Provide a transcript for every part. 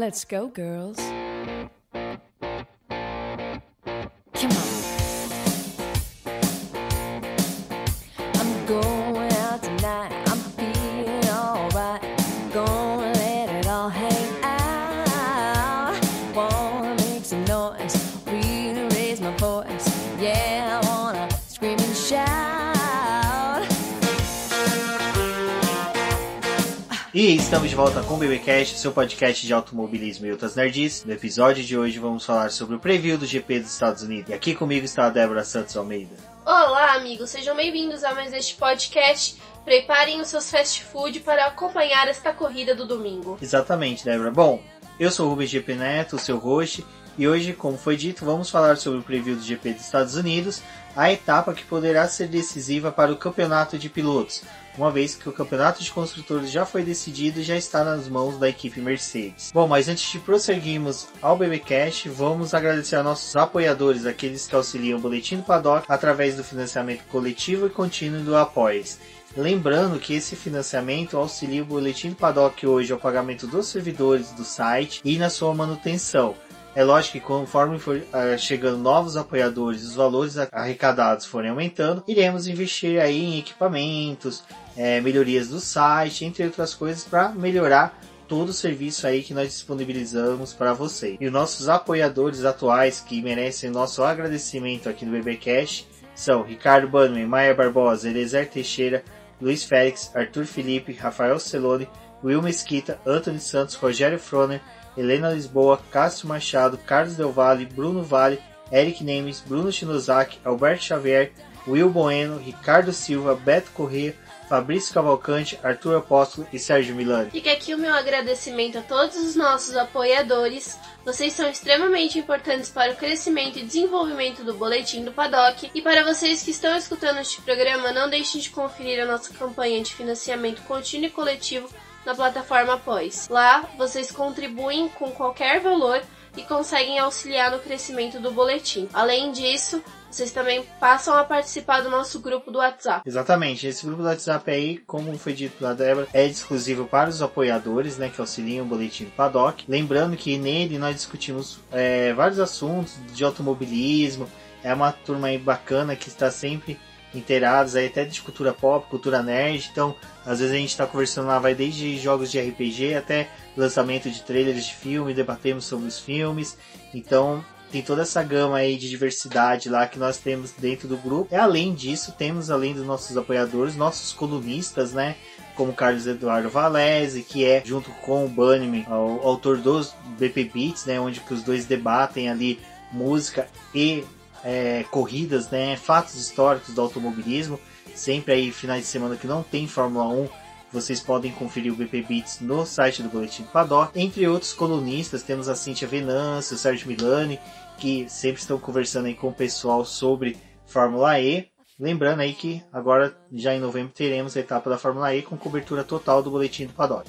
Let's go, girls. Estamos de volta com o BBcast, seu podcast de automobilismo e outras nerds. No episódio de hoje vamos falar sobre o preview do GP dos Estados Unidos. E aqui comigo está a Débora Santos Almeida. Olá, amigos, sejam bem-vindos a mais este podcast. Preparem os seus fast food para acompanhar esta corrida do domingo. Exatamente, Débora. Bom, eu sou o Rubens GP Neto, o seu host, e hoje, como foi dito, vamos falar sobre o preview do GP dos Estados Unidos, a etapa que poderá ser decisiva para o campeonato de pilotos, uma vez que o campeonato de construtores já foi decidido e já está nas mãos da equipe Mercedes. Bom, mas antes de prosseguirmos ao BBcast, vamos agradecer a nossos apoiadores, aqueles que auxiliam o Boletim do Paddock através do financiamento coletivo e contínuo do Apoies. Lembrando que esse financiamento auxilia o Boletim do Paddock hoje ao pagamento dos servidores do site e na sua manutenção. É lógico que conforme for ah, chegando novos apoiadores, os valores arrecadados forem aumentando, iremos investir aí em equipamentos, eh, melhorias do site, entre outras coisas, para melhorar todo o serviço aí que nós disponibilizamos para vocês. E os nossos apoiadores atuais que merecem nosso agradecimento aqui no BBcast são Ricardo Bannerman, Maia Barbosa, Elezer Teixeira, Luiz Félix, Arthur Felipe, Rafael Celone, Will Mesquita, Anthony Santos, Rogério Froner, Helena Lisboa, Cássio Machado, Carlos Del Valle, Bruno Vale, Eric Nemes, Bruno Shinozaki, Alberto Xavier, Will Bueno, Ricardo Silva, Beto Corrêa, Fabrício Cavalcante, Arthur Apóstolo e Sérgio Milani. Fica aqui o meu agradecimento a todos os nossos apoiadores. Vocês são extremamente importantes para o crescimento e desenvolvimento do Boletim do Paddock. E para vocês que estão escutando este programa, não deixem de conferir a nossa campanha de financiamento contínuo e coletivo na plataforma Após. Lá, vocês contribuem com qualquer valor e conseguem auxiliar no crescimento do boletim. Além disso, vocês também passam a participar do nosso grupo do WhatsApp. Exatamente, esse grupo do WhatsApp aí, como foi dito pela Débora, é exclusivo para os apoiadores, né, que auxiliam o boletim do Paddock. Lembrando que nele nós discutimos é, vários assuntos de automobilismo, é uma turma aí bacana que está sempre inteirados aí até de cultura pop, cultura nerd. Então, às vezes a gente está conversando lá, vai desde jogos de RPG até lançamento de trailers de filme, debatemos sobre os filmes. Então, tem toda essa gama aí de diversidade lá que nós temos dentro do grupo. E além disso, temos além dos nossos apoiadores, nossos colunistas, né? Como Carlos Eduardo Valese, que é junto com o Bunnyman, o autor dos BP Beats, né? Onde que os dois debatem ali música e é, corridas, né, fatos históricos do automobilismo. Sempre aí finais de semana que não tem Fórmula 1, vocês podem conferir o BP Beats no site do Boletim do Paddock. Entre outros colunistas, temos a Cintia Venâncio, o Sérgio Milani, que sempre estão conversando aí com o pessoal sobre Fórmula E. Lembrando aí que agora, já em novembro, teremos a etapa da Fórmula E com cobertura total do Boletim do Paddock.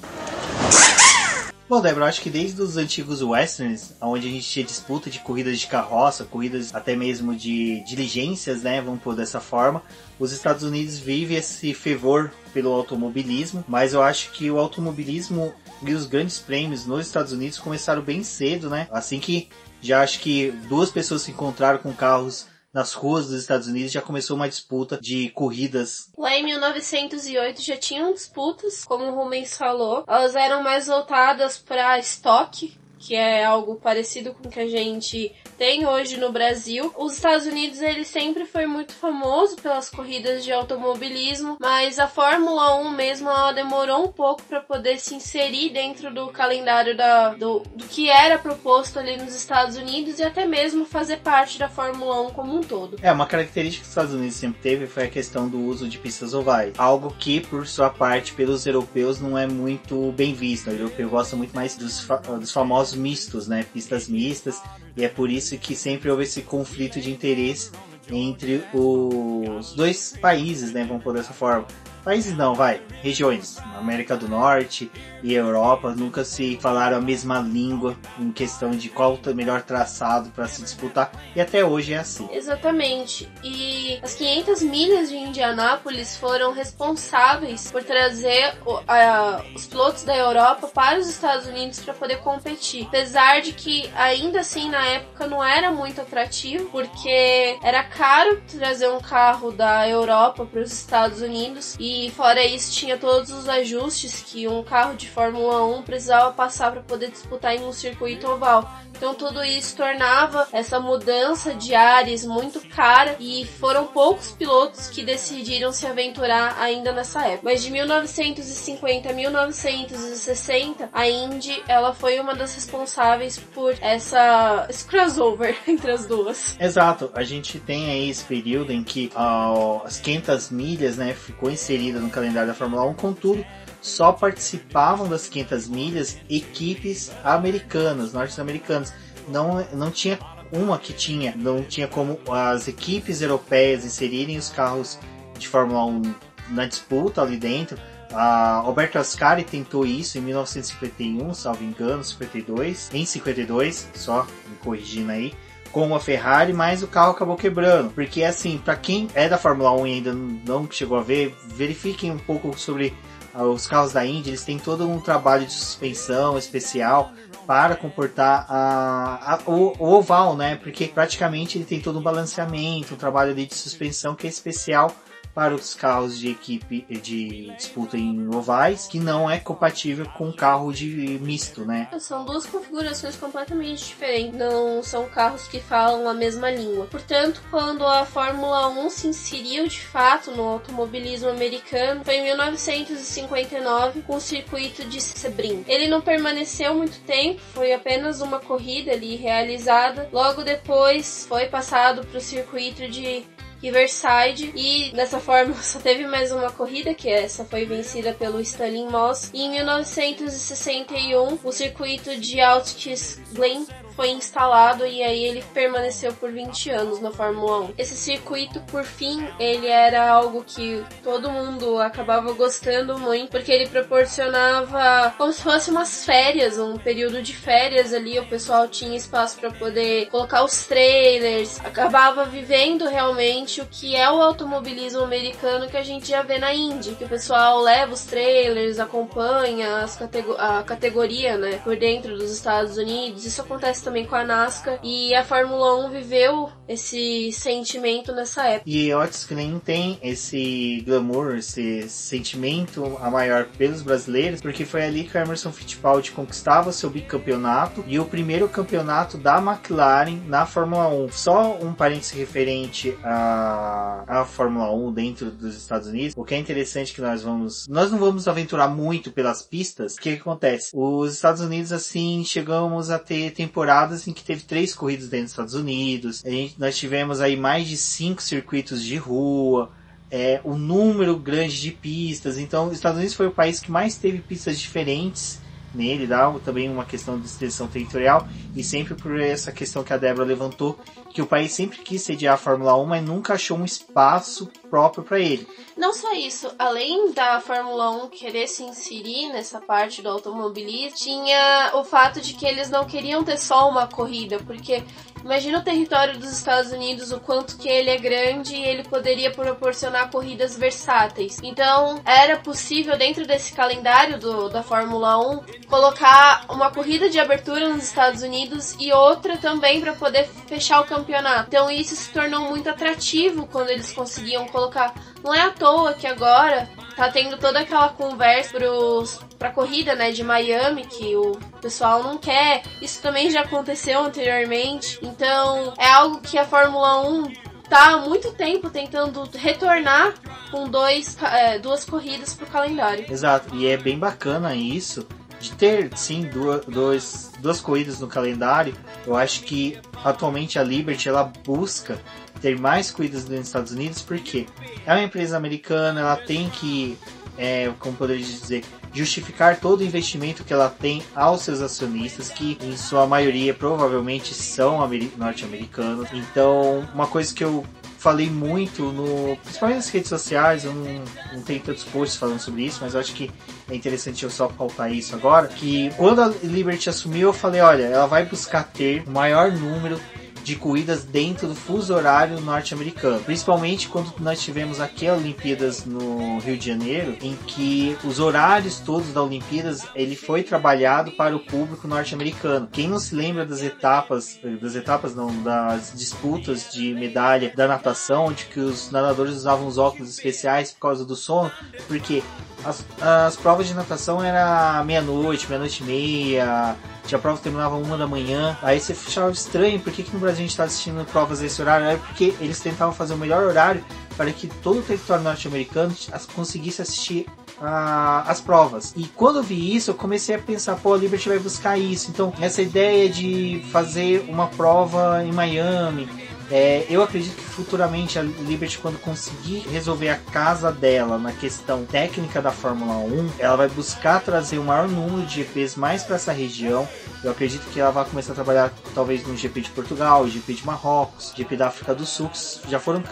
Bom, Débora, acho que desde os antigos westerns, onde a gente tinha disputa de corridas de carroça, corridas até mesmo de diligências, né, vamos pôr dessa forma, os Estados Unidos vivem esse fervor pelo automobilismo, mas eu acho que o automobilismo e os grandes prêmios nos Estados Unidos começaram bem cedo, né? Assim que já acho que duas pessoas se encontraram com carros nas ruas dos Estados Unidos já começou uma disputa de corridas. Lá em 1908 já tinham disputas, como o Rubens falou. Elas eram mais voltadas para estoque, que é algo parecido com o que a gente tem hoje no Brasil. Os Estados Unidos ele sempre foi muito famoso pelas corridas de automobilismo, mas a Fórmula 1 mesmo ela demorou um pouco para poder se inserir dentro do calendário da, do, do que era proposto ali nos Estados Unidos e até mesmo fazer parte da Fórmula 1 como um todo. É, uma característica que os Estados Unidos sempre teve foi a questão do uso de pistas ovais. Algo que, por sua parte, pelos europeus não é muito bem visto. O europeu gosta muito mais dos, fa dos famosos mistos, né? Pistas mistas. E é por isso que sempre houve esse conflito de interesse entre os dois países, né? Vamos pôr dessa forma. Países não, vai, regiões, América do Norte e Europa nunca se falaram a mesma língua em questão de qual o melhor traçado para se disputar e até hoje é assim. Exatamente. E as 500 milhas de Indianápolis foram responsáveis por trazer o- a- os pilotos da Europa para os Estados Unidos para poder competir. Apesar de que ainda assim na época não era muito atrativo, porque era caro trazer um carro da Europa para os Estados Unidos e fora isso tinha todos os ajustes que um carro de Fórmula 1 precisava passar para poder disputar em um circuito oval. Então tudo isso tornava essa mudança de ares muito cara e foram poucos pilotos que decidiram se aventurar ainda nessa época. Mas de 1950 a 1960, a Indy ela foi uma das responsáveis por essa esse crossover entre as duas. Exato, a gente tem aí esse período em que ah, as 500 milhas né, ficou inserida no calendário da Fórmula 1, contudo, só participavam das 500 milhas equipes americanas, norte-americanas. Não, não tinha uma que tinha, não tinha como as equipes europeias inserirem os carros de Fórmula 1 na disputa ali dentro. A Alberto Ascari tentou isso em 1951, salvo engano, 52, em 52, só me corrigindo aí com a Ferrari, mas o carro acabou quebrando. Porque assim, para quem é da Fórmula 1 e ainda não chegou a ver, verifiquem um pouco sobre ah, os carros da Indy, eles têm todo um trabalho de suspensão especial para comportar a, a- o, o oval, né? Porque praticamente ele tem todo um balanceamento, um trabalho ali de suspensão que é especial para os carros de equipe de disputa em ovais, que não é compatível com carro de misto, né? São duas configurações completamente diferentes, não são carros que falam a mesma língua. Portanto, quando a Fórmula 1 se inseriu de fato no automobilismo americano, foi em 1959 com o circuito de Sebring. Ele não permaneceu muito tempo, foi apenas uma corrida ali realizada. Logo depois foi passado para o circuito de Riverside. E dessa forma só teve mais uma corrida que essa foi vencida pelo Stalin Moss. E em 1961 o circuito de Altkirch Glen foi instalado e aí ele permaneceu por 20 anos na Fórmula 1. Esse circuito, por fim, ele era algo que todo mundo acabava gostando muito, porque ele proporcionava como se fosse umas férias, um período de férias ali, o pessoal tinha espaço para poder colocar os trailers, acabava vivendo realmente o que é o automobilismo americano que a gente já vê na Indy, que o pessoal leva os trailers, acompanha as a categoria, né, por dentro dos Estados Unidos. Isso acontece também com a NASCAR e a Fórmula 1 viveu esse sentimento nessa época. E Otis Glen tem esse glamour, esse sentimento a maior pelos brasileiros, porque foi ali que o Emerson Fittipaldi conquistava seu bicampeonato e o primeiro campeonato da McLaren na Fórmula 1. Só um parênteses referente à, à Fórmula 1 dentro dos Estados Unidos. O que é interessante que nós vamos. Nós não vamos aventurar muito pelas pistas. O que, que acontece? Os Estados Unidos, assim, chegamos a ter temporadas em que teve três corridas dentro dos Estados Unidos. A gente- nós tivemos aí mais de cinco circuitos de rua. É, um número grande de pistas. Então, os Estados Unidos foi o país que mais teve pistas diferentes nele, dá também uma questão de extensão territorial e sempre por essa questão que a Débora levantou, que o país sempre quis sediar a Fórmula 1, mas nunca achou um espaço próprio para ele. Não só isso, além da Fórmula 1 querer se inserir nessa parte do automobilismo, tinha o fato de que eles não queriam ter só uma corrida, porque imagina o território dos Estados Unidos, o quanto que ele é grande e ele poderia proporcionar corridas versáteis. Então, era possível dentro desse calendário do, da Fórmula 1 colocar uma corrida de abertura nos Estados Unidos e outra também para poder fechar o campeonato. Então, isso se tornou muito atrativo quando eles conseguiam colocar não é à toa que agora tá tendo toda aquela conversa pros, pra corrida, né, de Miami, que o pessoal não quer. Isso também já aconteceu anteriormente. Então, é algo que a Fórmula 1 tá há muito tempo tentando retornar com dois, é, duas corridas pro calendário. Exato, e é bem bacana isso, de ter sim duas, dois, duas corridas no calendário. Eu acho que atualmente a Liberty ela busca ter mais corridas nos Estados Unidos porque é uma empresa americana, ela tem que, é, como poderia dizer, justificar todo o investimento que ela tem aos seus acionistas, que em sua maioria provavelmente são ameri- norte-americanos. Então, uma coisa que eu falei muito no. Principalmente nas redes sociais, eu não, não tenho tantos posts falando sobre isso, mas eu acho que é interessante eu só pautar isso agora. Que quando a Liberty assumiu, eu falei, olha, ela vai buscar ter o maior número de corridas dentro do fuso horário norte-americano. Principalmente quando nós tivemos aqui a Olimpíadas no Rio de Janeiro, em que os horários todos da Olimpíadas ele foi trabalhado para o público norte-americano. Quem não se lembra das etapas, das etapas não, das disputas de medalha da natação, onde que os nadadores usavam os óculos especiais por causa do sono, porque as, as provas de natação era meia-noite, meia-noite e meia, tinha prova que terminava uma da manhã. Aí você achava estranho, por que, que no Brasil a gente está assistindo provas desse horário? É porque eles tentavam fazer o melhor horário para que todo o território norte-americano conseguisse assistir uh, as provas. E quando eu vi isso, eu comecei a pensar, pô, a Liberty vai buscar isso. Então, essa ideia de fazer uma prova em Miami, é, eu acredito que futuramente a Liberty, quando conseguir resolver a casa dela na questão técnica da Fórmula 1, ela vai buscar trazer o maior número de GPs mais para essa região. Eu acredito que ela vai começar a trabalhar talvez no GP de Portugal, GP de Marrocos, GP da África do Sul, que já foram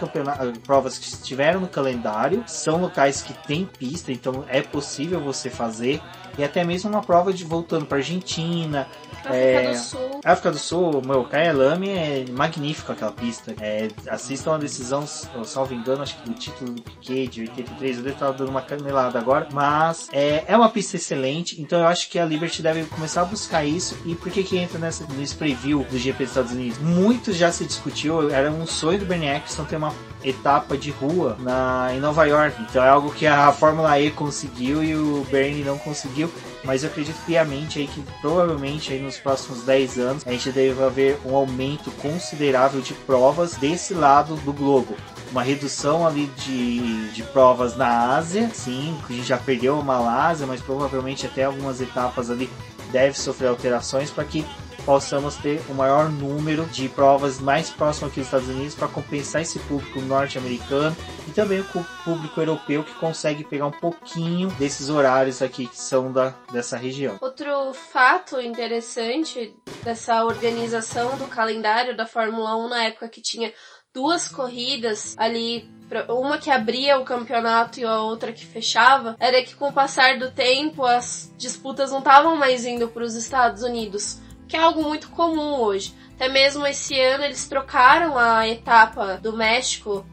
provas que estiveram no calendário, são locais que tem pista, então é possível você fazer e até mesmo uma prova de voltando para Argentina. África é, do Sul. África do Sul, meu, Kyalami é magnífico aquela pista. É, assistam a decisão, salvo engano, acho que do título do Piquet de 83, eu devo estar dando uma canelada agora, mas é, é uma pista excelente, então eu acho que a Liberty deve começar a buscar isso. E por que que entra nessa, nesse preview do GP dos Estados Unidos? Muito já se discutiu, era um sonho do Bernie Eccleston ter uma etapa de rua na, em Nova York. Então é algo que a Fórmula E conseguiu e o Bernie não conseguiu. Mas eu acredito piamente aí que provavelmente aí nos próximos 10 anos a gente deve haver um aumento considerável de provas desse lado do globo uma redução ali de, de provas na Ásia, sim, a gente já perdeu a Malásia, mas provavelmente até algumas etapas ali deve sofrer alterações para que possamos ter o maior número de provas mais próximo aqui dos Estados Unidos para compensar esse público norte-americano e também o público europeu que consegue pegar um pouquinho desses horários aqui que são da, dessa região. Outro fato interessante dessa organização do calendário da Fórmula 1 na época que tinha duas corridas ali uma que abria o campeonato e a outra que fechava, era que com o passar do tempo as disputas não estavam mais indo para os Estados Unidos que é algo muito comum hoje. Até mesmo esse ano eles trocaram a etapa do México,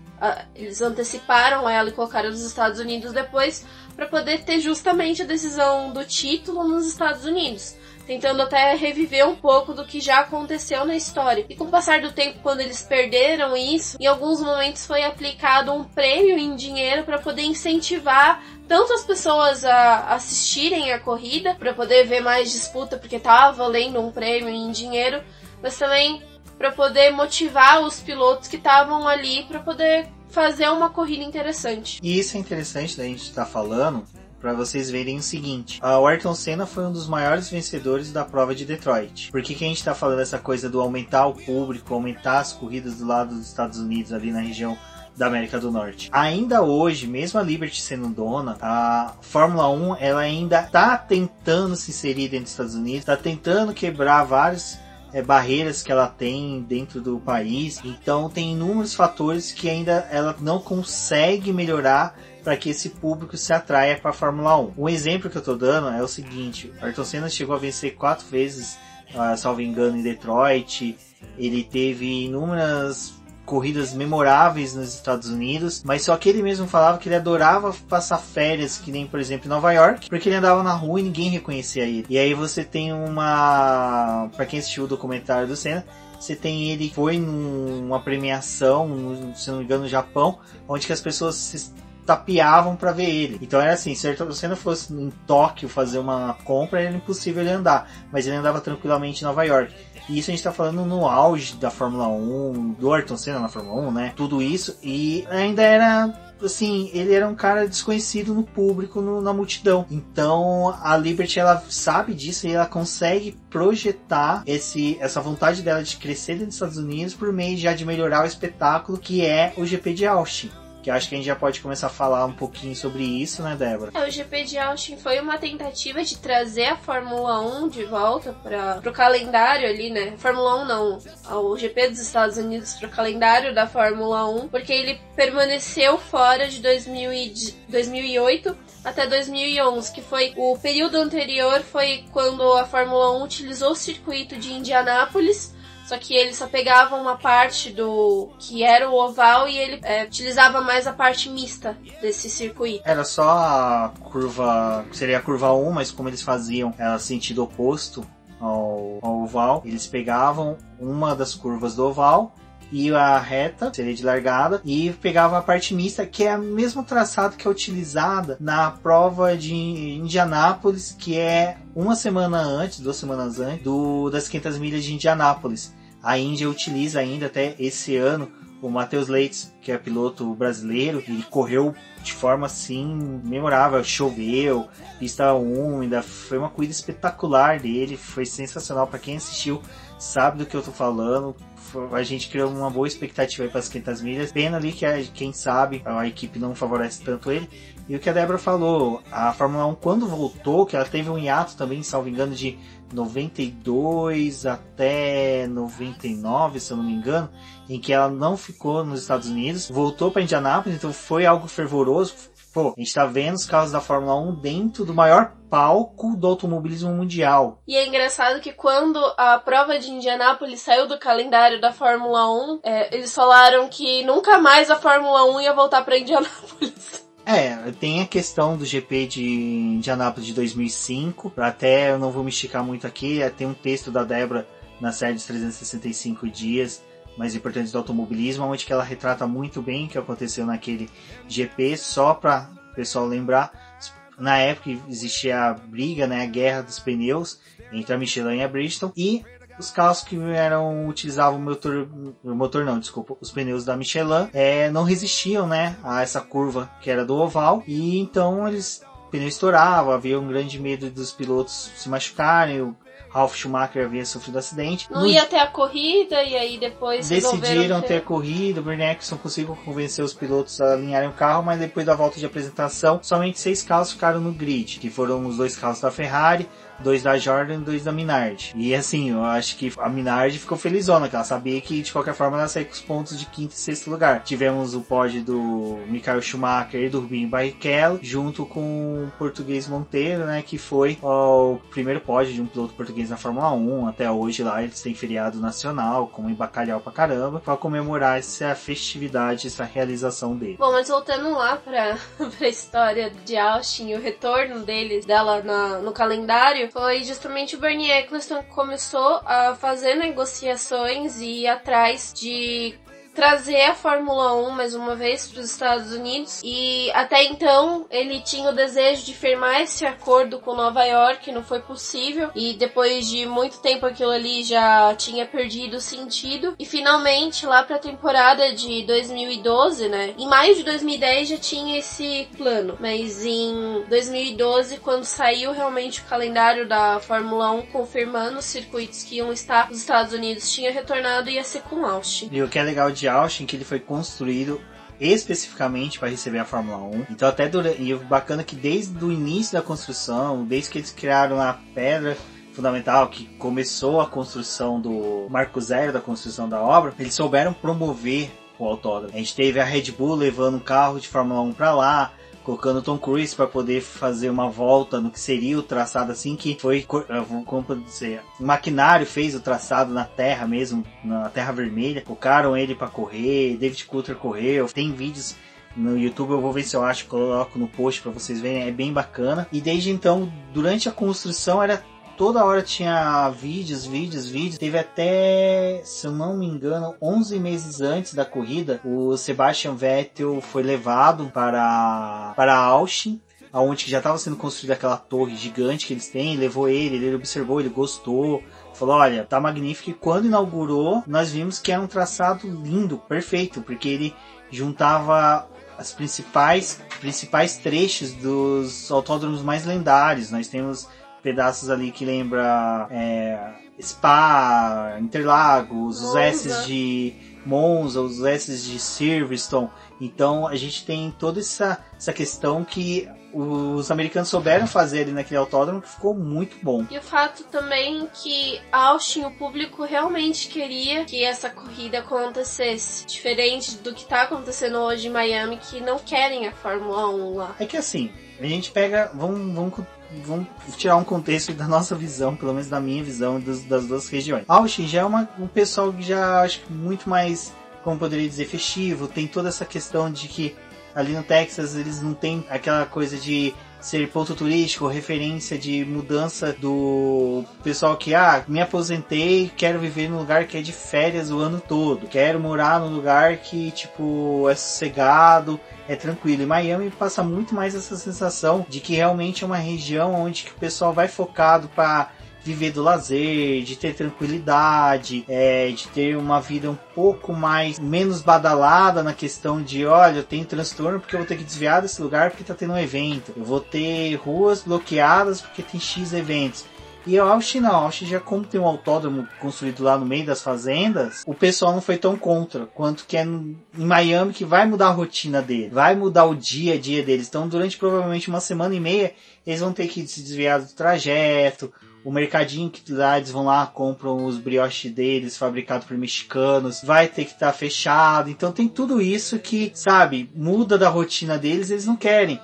eles anteciparam ela e colocaram nos Estados Unidos depois para poder ter justamente a decisão do título nos Estados Unidos tentando até reviver um pouco do que já aconteceu na história. E com o passar do tempo, quando eles perderam isso, em alguns momentos foi aplicado um prêmio em dinheiro para poder incentivar tanto as pessoas a assistirem a corrida para poder ver mais disputa porque tava valendo um prêmio em dinheiro, mas também para poder motivar os pilotos que estavam ali para poder fazer uma corrida interessante. E isso é interessante da gente estar tá falando, para vocês verem o seguinte: o Ayrton Senna foi um dos maiores vencedores da prova de Detroit. Por que, que a gente está falando essa coisa do aumentar o público, aumentar as corridas do lado dos Estados Unidos, ali na região da América do Norte. Ainda hoje, mesmo a Liberty sendo dona, a Fórmula 1 ela ainda está tentando se inserir dentro dos Estados Unidos, está tentando quebrar várias é, barreiras que ela tem dentro do país. Então tem inúmeros fatores que ainda ela não consegue melhorar para que esse público se atraia para a Fórmula 1. Um exemplo que eu estou dando é o seguinte: Ayrton Senna chegou a vencer quatro vezes, uh, salvo engano, em Detroit. Ele teve inúmeras corridas memoráveis nos Estados Unidos, mas só que ele mesmo falava que ele adorava passar férias, que nem por exemplo em Nova York, porque ele andava na rua e ninguém reconhecia ele. E aí você tem uma, para quem assistiu o documentário do Senna, você tem ele foi numa premiação, se não me engano, no Japão, onde que as pessoas se tapeavam para ver ele. Então era assim, se o Senna fosse em Tóquio fazer uma compra, era impossível ele andar, mas ele andava tranquilamente em Nova York. E isso a gente tá falando no auge da Fórmula 1, do Ayrton Senna na Fórmula 1, né? Tudo isso. E ainda era assim, ele era um cara desconhecido no público, no, na multidão. Então a Liberty ela sabe disso e ela consegue projetar esse, essa vontade dela de crescer dos Estados Unidos por meio já de melhorar o espetáculo que é o GP de Austin que acho que a gente já pode começar a falar um pouquinho sobre isso, né, Débora? É, o GP de Austin foi uma tentativa de trazer a Fórmula 1 de volta para o calendário ali, né? Fórmula 1 não, o GP dos Estados Unidos para o calendário da Fórmula 1, porque ele permaneceu fora de 2000 e, 2008 até 2011, que foi o período anterior foi quando a Fórmula 1 utilizou o circuito de Indianápolis só que ele só pegava uma parte do que era o oval e ele é, utilizava mais a parte mista desse circuito. Era só a curva, seria a curva 1, mas como eles faziam ela sentido oposto ao, ao oval, eles pegavam uma das curvas do oval e a reta, seria de largada, e pegava a parte mista, que é o mesmo traçado que é utilizada na prova de Indianápolis, que é uma semana antes, duas semanas antes, do, das 500 milhas de Indianápolis. A Índia utiliza ainda até esse ano o Matheus Leite, que é piloto brasileiro, ele correu de forma assim memorável, choveu, pista úmida, foi uma corrida espetacular dele, foi sensacional para quem assistiu, sabe do que eu tô falando. A gente criou uma boa expectativa para as 500 milhas. Pena ali que, quem sabe, a equipe não favorece tanto ele. E o que a Débora falou, a Fórmula 1 quando voltou, que ela teve um hiato também, salvo engano, de 92 até 99, se eu não me engano, em que ela não ficou nos Estados Unidos, voltou para Indianápolis, então foi algo fervoroso. Pô, a gente tá vendo os carros da Fórmula 1 dentro do maior palco do automobilismo mundial. E é engraçado que quando a prova de Indianápolis saiu do calendário da Fórmula 1, é, eles falaram que nunca mais a Fórmula 1 ia voltar para Indianápolis. É, tem a questão do GP de Indianápolis de 2005. Até eu não vou me esticar muito aqui. É, tem um texto da Débora na série dos 365 dias mais importantes do automobilismo, onde que ela retrata muito bem o que aconteceu naquele GP. Só para o pessoal lembrar, na época existia a briga, né, a guerra dos pneus entre a Michelin e a Bridgestone e os carros que eram utilizavam o motor, o motor não, desculpa, os pneus da Michelin, é, não resistiam, né, a essa curva que era do oval e então eles o pneu estourava, havia um grande medo dos pilotos se machucarem, o Ralf Schumacher havia sofrido acidente. Não ia ter a corrida e aí depois decidiram ter... ter a corrida. O Eccleston conseguiu convencer os pilotos a alinharem o carro, mas depois da volta de apresentação, somente seis carros ficaram no grid, que foram os dois carros da Ferrari, dois da Jordan e dois da Minardi. E assim, eu acho que a Minardi ficou felizona, que ela sabia que de qualquer forma ela saía com os pontos de quinto e sexto lugar. Tivemos o pódio do Michael Schumacher e do Rubinho Barrichello, junto com o português Monteiro, né, que foi ó, o primeiro pódio de um piloto português na Fórmula 1. Até hoje lá eles têm feriado nacional, como em bacalhau pra caramba, para comemorar essa festividade, essa realização dele. Bom, mas voltando lá pra, pra história de Austin, o retorno deles, dela na, no calendário, foi justamente o Bernie Eccleston que começou a fazer negociações e ir atrás de trazer a Fórmula 1 mais uma vez para os Estados Unidos e até então ele tinha o desejo de firmar esse acordo com Nova York, não foi possível e depois de muito tempo aquilo ali já tinha perdido sentido e finalmente lá para a temporada de 2012, né? Em maio de 2010 já tinha esse plano, mas em 2012 quando saiu realmente o calendário da Fórmula 1 confirmando os circuitos que iam estar nos Estados Unidos tinha retornado e ia ser com Austin. E o que é legal de Austin que ele foi construído especificamente para receber a Fórmula 1. Então até durante, e bacana que desde o início da construção, desde que eles criaram a pedra fundamental que começou a construção do marco zero da construção da obra, eles souberam promover o autódromo. A gente teve a Red Bull levando um carro de Fórmula 1 para lá, colocando Tom Cruise para poder fazer uma volta no que seria o traçado assim que foi eh, como dizer o maquinário fez o traçado na terra mesmo na terra vermelha. Colocaram ele para correr David Coulter correu. Tem vídeos no YouTube eu vou ver se eu acho coloco no post para vocês verem é bem bacana. E desde então durante a construção era toda hora tinha vídeos, vídeos, vídeos. Teve até, se eu não me engano, 11 meses antes da corrida, o Sebastian Vettel foi levado para, para Austin aonde já estava sendo construída aquela torre gigante que eles têm, levou ele, ele observou, ele gostou, falou, olha, tá magnífico. E quando inaugurou, nós vimos que era um traçado lindo, perfeito, porque ele juntava as principais principais trechos dos autódromos mais lendários. Nós temos pedaços ali que lembra é, Spa, Interlagos, os S de Monza, os S de Silverstone. Então a gente tem toda essa, essa questão que os americanos souberam fazer ali naquele autódromo que ficou muito bom. E o fato também que Austin, o público realmente queria que essa corrida acontecesse. Diferente do que está acontecendo hoje em Miami, que não querem a Fórmula 1 lá. É que assim, a gente pega. Vamos, vamos, vamos tirar um contexto da nossa visão, pelo menos da minha visão das, das duas regiões. Austin já é uma, um pessoal que já acho muito mais, como poderia dizer, festivo, tem toda essa questão de que ali no Texas eles não tem aquela coisa de ser ponto turístico, referência de mudança do pessoal que, ah, me aposentei, quero viver num lugar que é de férias o ano todo, quero morar num lugar que, tipo, é sossegado, é tranquilo. E Miami passa muito mais essa sensação de que realmente é uma região onde que o pessoal vai focado para viver do lazer, de ter tranquilidade, é, de ter uma vida um pouco mais menos badalada na questão de, olha, eu tenho transtorno porque eu vou ter que desviar desse lugar porque tá tendo um evento. Eu vou ter ruas bloqueadas porque tem X eventos. E eu acho não, acho já como tem um autódromo construído lá no meio das fazendas, o pessoal não foi tão contra quanto que é em Miami que vai mudar a rotina dele, vai mudar o dia a dia deles. Então, durante provavelmente uma semana e meia, eles vão ter que se desviar do trajeto, o mercadinho que lá eles vão lá, compram os brioches deles, fabricados por mexicanos, vai ter que estar tá fechado. Então tem tudo isso que, sabe, muda da rotina deles, eles não querem.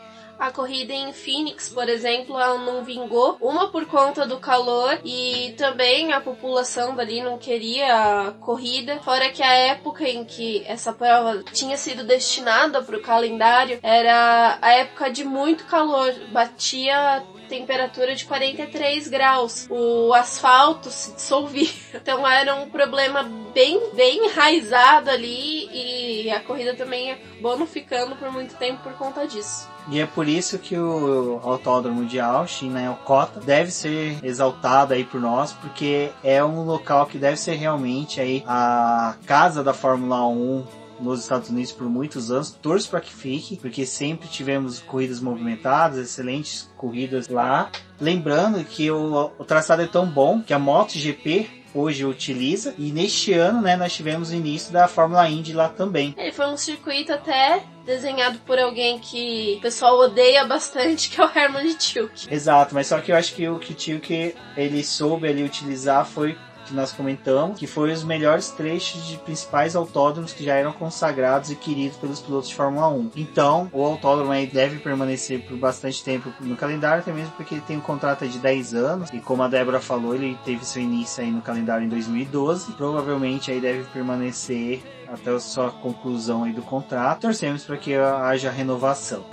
A corrida em Phoenix, por exemplo, ela não vingou. Uma por conta do calor e também a população dali não queria a corrida. Fora que a época em que essa prova tinha sido destinada para o calendário era a época de muito calor. Batia temperatura de 43 graus. O asfalto se dissolvia. Então era um problema bem, bem enraizado ali e a corrida também acabou não ficando por muito tempo por conta disso. E é por isso que o Autódromo de Austin, né, o Cota, deve ser exaltado aí por nós, porque é um local que deve ser realmente aí a casa da Fórmula 1 nos Estados Unidos por muitos anos. Torço para que fique, porque sempre tivemos corridas movimentadas, excelentes corridas lá. Lembrando que o, o traçado é tão bom que a MotoGP hoje utiliza. E neste ano, né, nós tivemos o início da Fórmula Indy lá também. Ele foi um circuito até desenhado por alguém que o pessoal odeia bastante, que é o Herman Tilke. Exato, mas só que eu acho que o que o Tilke ele soube ali utilizar foi que nós comentamos, que foi os melhores trechos de principais autódromos que já eram consagrados e queridos pelos pilotos de Fórmula 1. Então, o autódromo aí deve permanecer por bastante tempo no calendário, até mesmo porque ele tem um contrato de 10 anos, e como a Débora falou, ele teve seu início aí no calendário em 2012, provavelmente aí deve permanecer até a sua conclusão aí do contrato. Torcemos para que haja renovação.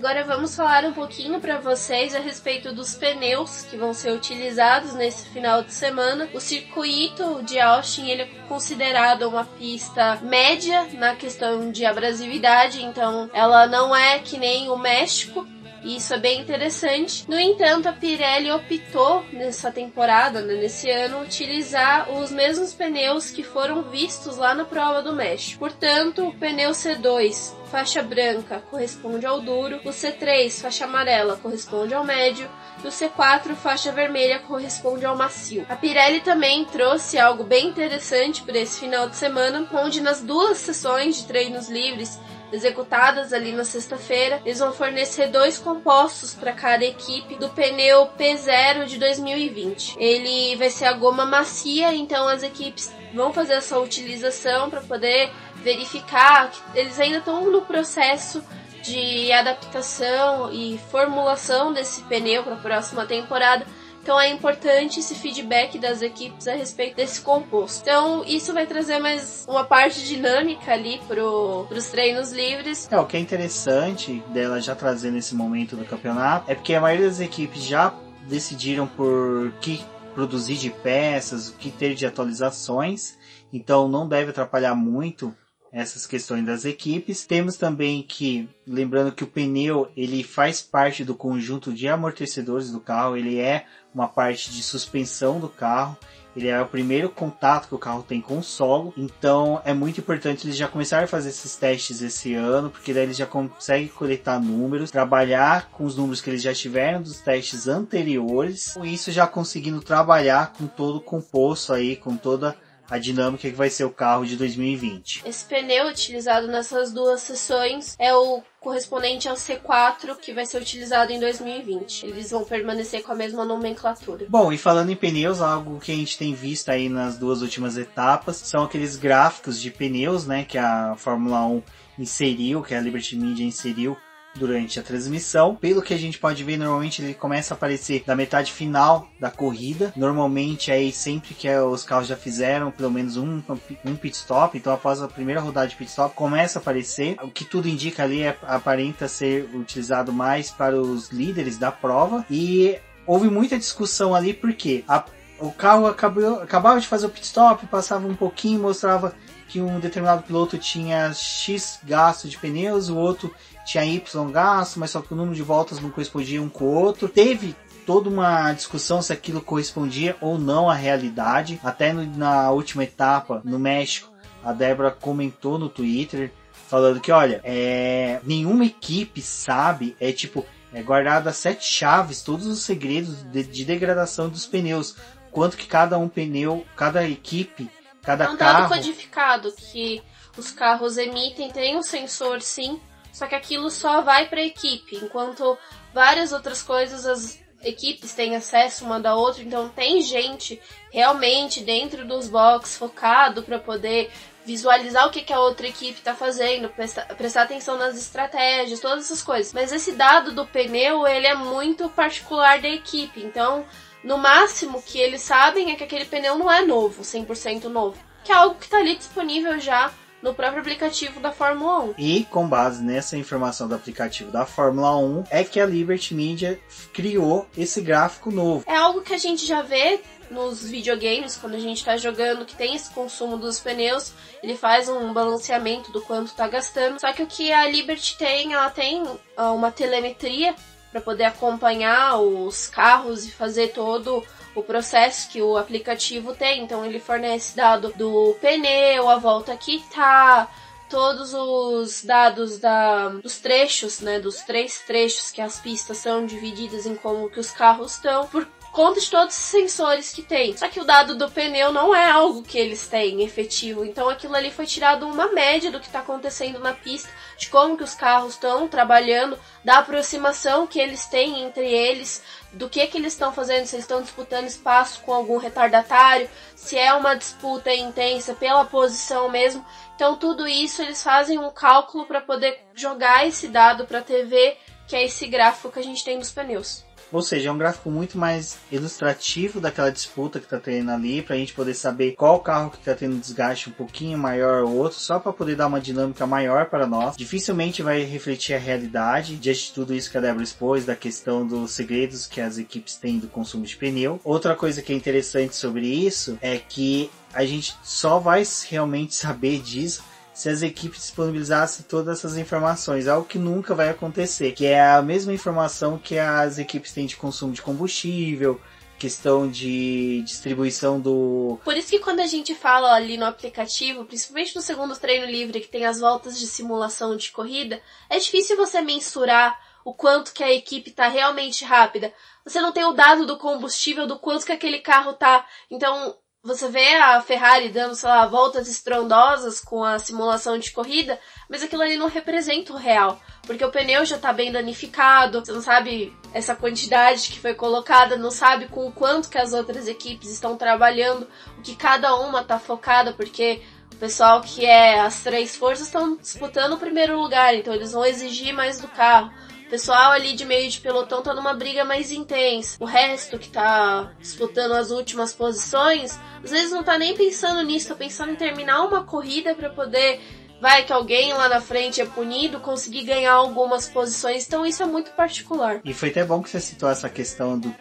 Agora vamos falar um pouquinho para vocês a respeito dos pneus que vão ser utilizados nesse final de semana. O circuito de Austin ele é considerado uma pista média na questão de abrasividade, então ela não é que nem o México, e isso é bem interessante. No entanto, a Pirelli optou nessa temporada, né, nesse ano, utilizar os mesmos pneus que foram vistos lá na prova do México. Portanto, o pneu C2 faixa branca corresponde ao duro, o C3 faixa amarela corresponde ao médio e o C4 faixa vermelha corresponde ao macio. A Pirelli também trouxe algo bem interessante para esse final de semana, onde nas duas sessões de treinos livres executadas ali na sexta-feira, eles vão fornecer dois compostos para cada equipe do pneu P0 de 2020. Ele vai ser a goma macia, então as equipes vão fazer essa utilização para poder verificar que eles ainda estão no processo de adaptação e formulação desse pneu para a próxima temporada então é importante esse feedback das equipes a respeito desse composto. Então isso vai trazer mais uma parte dinâmica ali para os treinos livres. É, o que é interessante dela já trazer nesse momento do campeonato é porque a maioria das equipes já decidiram por que produzir de peças, o que ter de atualizações, então não deve atrapalhar muito essas questões das equipes. Temos também que, lembrando que o pneu ele faz parte do conjunto de amortecedores do carro, ele é uma parte de suspensão do carro. Ele é o primeiro contato que o carro tem com o solo, então é muito importante eles já começarem a fazer esses testes esse ano, porque daí eles já conseguem coletar números, trabalhar com os números que eles já tiveram dos testes anteriores, com isso já conseguindo trabalhar com todo o composto aí, com toda a dinâmica que vai ser o carro de 2020. Esse pneu utilizado nessas duas sessões é o correspondente ao C4 que vai ser utilizado em 2020. Eles vão permanecer com a mesma nomenclatura. Bom, e falando em pneus, algo que a gente tem visto aí nas duas últimas etapas são aqueles gráficos de pneus, né, que a Fórmula 1 inseriu, que a Liberty Media inseriu durante a transmissão. Pelo que a gente pode ver, normalmente ele começa a aparecer da metade final da corrida. Normalmente aí sempre que os carros já fizeram pelo menos um, um pit stop, então após a primeira rodada de pit stop começa a aparecer. O que tudo indica ali é aparenta ser utilizado mais para os líderes da prova e houve muita discussão ali porque a, o carro acabou, acabava de fazer o pit stop, passava um pouquinho, mostrava que um determinado piloto tinha X gasto de pneus, o outro tinha Y gasto, mas só que o número de voltas não correspondia um com o outro. Teve toda uma discussão se aquilo correspondia ou não à realidade. Até no, na última etapa, no México, a Débora comentou no Twitter falando que, olha, é, nenhuma equipe sabe, é tipo, é guardada sete chaves, todos os segredos de, de, degradação dos pneus. Quanto que cada um pneu, cada equipe, cada é um carro... dado codificado que os carros emitem, tem um sensor sim, só que aquilo só vai para a equipe, enquanto várias outras coisas as equipes têm acesso uma da outra, então tem gente realmente dentro dos boxes focado para poder visualizar o que, que a outra equipe está fazendo, prestar, prestar atenção nas estratégias, todas essas coisas. Mas esse dado do pneu, ele é muito particular da equipe, então no máximo que eles sabem é que aquele pneu não é novo, 100% novo, que é algo que está ali disponível já no próprio aplicativo da Fórmula 1. E com base nessa informação do aplicativo da Fórmula 1 é que a Liberty Media criou esse gráfico novo. É algo que a gente já vê nos videogames, quando a gente está jogando, que tem esse consumo dos pneus, ele faz um balanceamento do quanto está gastando. Só que o que a Liberty tem, ela tem ah, uma telemetria para poder acompanhar os carros e fazer todo o processo que o aplicativo tem. Então ele fornece dado do pneu, a volta que tá, todos os dados da, dos trechos, né, dos três trechos que as pistas são divididas em como que os carros estão, por conta de todos os sensores que tem. Só que o dado do pneu não é algo que eles têm efetivo. Então aquilo ali foi tirado uma média do que está acontecendo na pista, de como que os carros estão trabalhando, da aproximação que eles têm entre eles, do que que eles estão fazendo, se eles estão disputando espaço com algum retardatário, se é uma disputa intensa pela posição mesmo. Então tudo isso eles fazem um cálculo para poder jogar esse dado para a TV, que é esse gráfico que a gente tem dos pneus. Ou seja, é um gráfico muito mais ilustrativo daquela disputa que tá tendo ali, pra gente poder saber qual carro que tá tendo desgaste um pouquinho maior ou outro, só para poder dar uma dinâmica maior para nós. Dificilmente vai refletir a realidade diante de tudo isso que a Débora expôs, da questão dos segredos que as equipes têm do consumo de pneu. Outra coisa que é interessante sobre isso é que a gente só vai realmente saber disso se as equipes disponibilizassem todas essas informações, algo que nunca vai acontecer, que é a mesma informação que as equipes têm de consumo de combustível, questão de distribuição do. Por isso que quando a gente fala ali no aplicativo, principalmente no segundo treino livre, que tem as voltas de simulação de corrida, é difícil você mensurar o quanto que a equipe está realmente rápida. Você não tem o dado do combustível, do quanto que aquele carro tá. Então, você vê a Ferrari dando, sei lá, voltas estrondosas com a simulação de corrida, mas aquilo ali não representa o real, porque o pneu já tá bem danificado, você não sabe essa quantidade que foi colocada, não sabe com o quanto que as outras equipes estão trabalhando, o que cada uma tá focada, porque o pessoal que é as três forças estão disputando o primeiro lugar, então eles vão exigir mais do carro pessoal ali de meio de pelotão tá numa briga mais intensa. O resto que tá disputando as últimas posições, às vezes não tá nem pensando nisso, tá pensando em terminar uma corrida para poder vai que alguém lá na frente é punido, conseguir ganhar algumas posições. Então isso é muito particular. E foi até bom que você citou essa questão do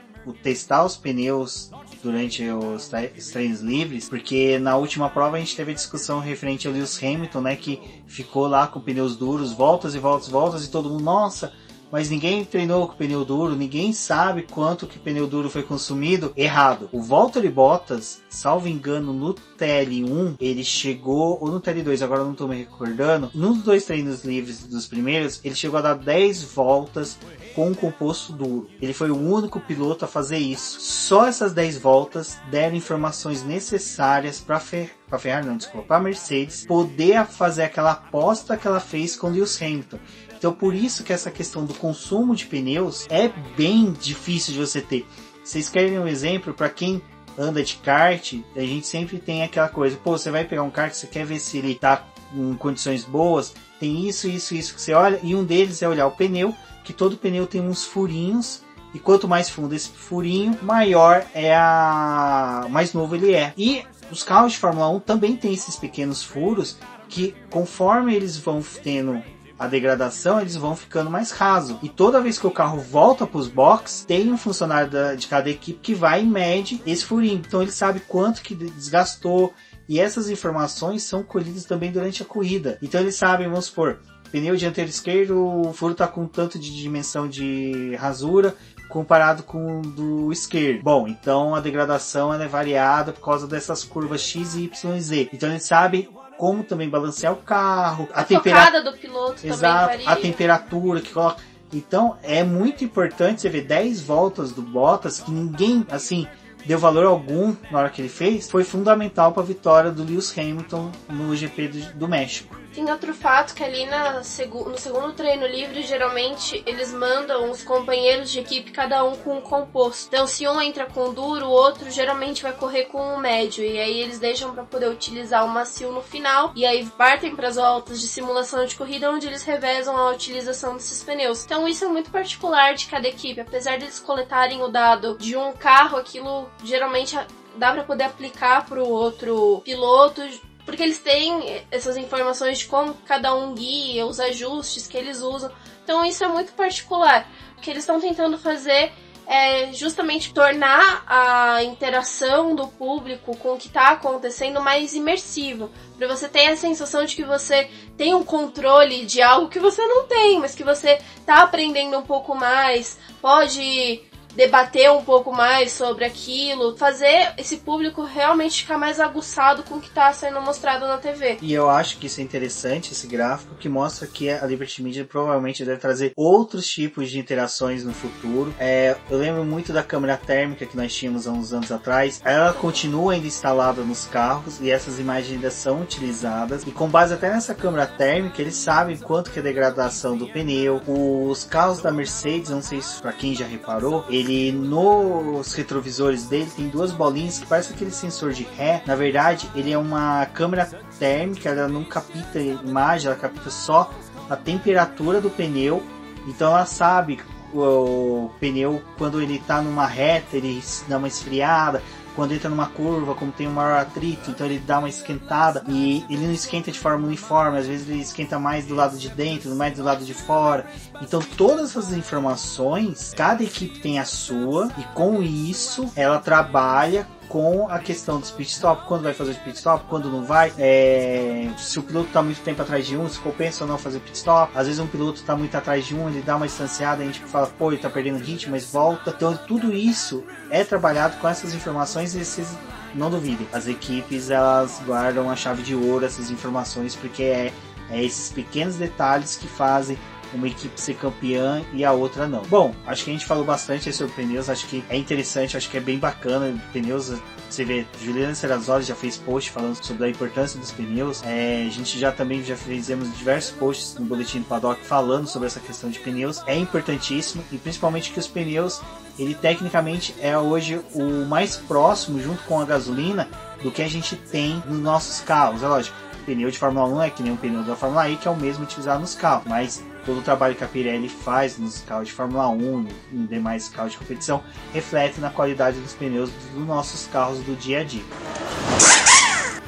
testar os pneus durante os, os treinos livres, porque na última prova a gente teve a discussão referente ao Lewis Hamilton, né, que ficou lá com pneus duros, voltas e voltas, voltas e todo mundo, nossa, mas ninguém treinou com pneu duro, ninguém sabe quanto que pneu duro foi consumido. Errado. O Valtteri Bottas, salvo engano, no TL1, ele chegou, ou no TL2, agora não tô me recordando, nos dois treinos livres dos primeiros, ele chegou a dar 10 voltas com um composto duro. Ele foi o único piloto a fazer isso. Só essas 10 voltas deram informações necessárias para fer para Ferrari, não, desculpa, para Mercedes poder fazer aquela aposta que ela fez com Lewis Hamilton. Então por isso que essa questão do consumo de pneus é bem difícil de você ter. Vocês querem um exemplo para quem anda de kart? A gente sempre tem aquela coisa, pô, você vai pegar um kart, você quer ver se ele tá em condições boas, tem isso, isso, isso que você olha, e um deles é olhar o pneu, que todo pneu tem uns furinhos e quanto mais fundo esse furinho, maior é a mais novo ele é. E os carros de Fórmula 1 também tem esses pequenos furos que conforme eles vão tendo a degradação, eles vão ficando mais raso. E toda vez que o carro volta para os boxes, tem um funcionário da, de cada equipe que vai e mede esse furinho. Então ele sabe quanto que desgastou. E essas informações são colhidas também durante a corrida. Então eles sabem, vamos supor, pneu dianteiro esquerdo, o furo está com tanto de dimensão de rasura, comparado com o do esquerdo. Bom, então a degradação é variada por causa dessas curvas X, Y e Z. Então eles sabem como também balancear o carro, a, a temperatura do piloto Exato, a temperatura que coloca. Então é muito importante você ver 10 voltas do Bottas que ninguém assim deu valor algum na hora que ele fez, foi fundamental para a vitória do Lewis Hamilton no GP do, do México. Tem outro fato que ali na, no segundo treino livre, geralmente eles mandam os companheiros de equipe, cada um com um composto. Então, se um entra com duro, o outro geralmente vai correr com um médio. E aí eles deixam para poder utilizar o macio no final. E aí partem para as voltas de simulação de corrida, onde eles revezam a utilização desses pneus. Então, isso é muito particular de cada equipe. Apesar de eles coletarem o dado de um carro, aquilo geralmente dá para poder aplicar para o outro piloto porque eles têm essas informações de como cada um guia, os ajustes que eles usam. Então isso é muito particular. O que eles estão tentando fazer é justamente tornar a interação do público com o que está acontecendo mais imersivo. Para você ter a sensação de que você tem um controle de algo que você não tem, mas que você está aprendendo um pouco mais, pode debater um pouco mais sobre aquilo, fazer esse público realmente ficar mais aguçado com o que está sendo mostrado na TV. E eu acho que isso é interessante, esse gráfico, que mostra que a Liberty Media provavelmente deve trazer outros tipos de interações no futuro. É, eu lembro muito da câmera térmica que nós tínhamos há uns anos atrás. Ela continua ainda instalada nos carros e essas imagens ainda são utilizadas. E com base até nessa câmera térmica, eles sabem quanto que é a degradação do pneu. Os carros da Mercedes, não sei se para quem já reparou, ele nos retrovisores dele tem duas bolinhas que parece aquele sensor de ré. Na verdade, ele é uma câmera térmica, ela não capta imagem, ela capta só a temperatura do pneu. Então ela sabe o, pneu quando ele está numa reta, ele dá uma esfriada quando entra numa curva, como tem um maior atrito, então ele dá uma esquentada e ele não esquenta de forma uniforme, às vezes ele esquenta mais do lado de dentro, mais do lado de fora. Então todas essas informações, cada equipe tem a sua e com isso ela trabalha com a questão dos pit stop, quando vai fazer o pit stop, quando não vai, é, se o piloto está muito tempo atrás de um, se compensa ou não fazer pit stop. Às vezes um piloto está muito atrás de um, ele dá uma distanciada, a gente fala, pô, ele está perdendo ritmo, mas volta. Então tudo isso é trabalhado com essas informações e esses não duvidem, as equipes elas guardam a chave de ouro essas informações porque é, é esses pequenos detalhes que fazem uma equipe ser campeã e a outra não. Bom, acho que a gente falou bastante sobre pneus, acho que é interessante, acho que é bem bacana. Pneus, você vê, Juliana Serrazoli já fez post falando sobre a importância dos pneus. É, a gente já também já fizemos diversos posts no boletim do Paddock falando sobre essa questão de pneus. É importantíssimo e principalmente que os pneus ele tecnicamente é hoje o mais próximo, junto com a gasolina, do que a gente tem nos nossos carros. É lógico, pneu de Fórmula 1 é que nem o pneu da Fórmula E, que é o mesmo utilizado nos carros, mas todo o trabalho que a Pirelli faz nos carros de Fórmula 1 e em demais carros de competição reflete na qualidade dos pneus dos nossos carros do dia a dia.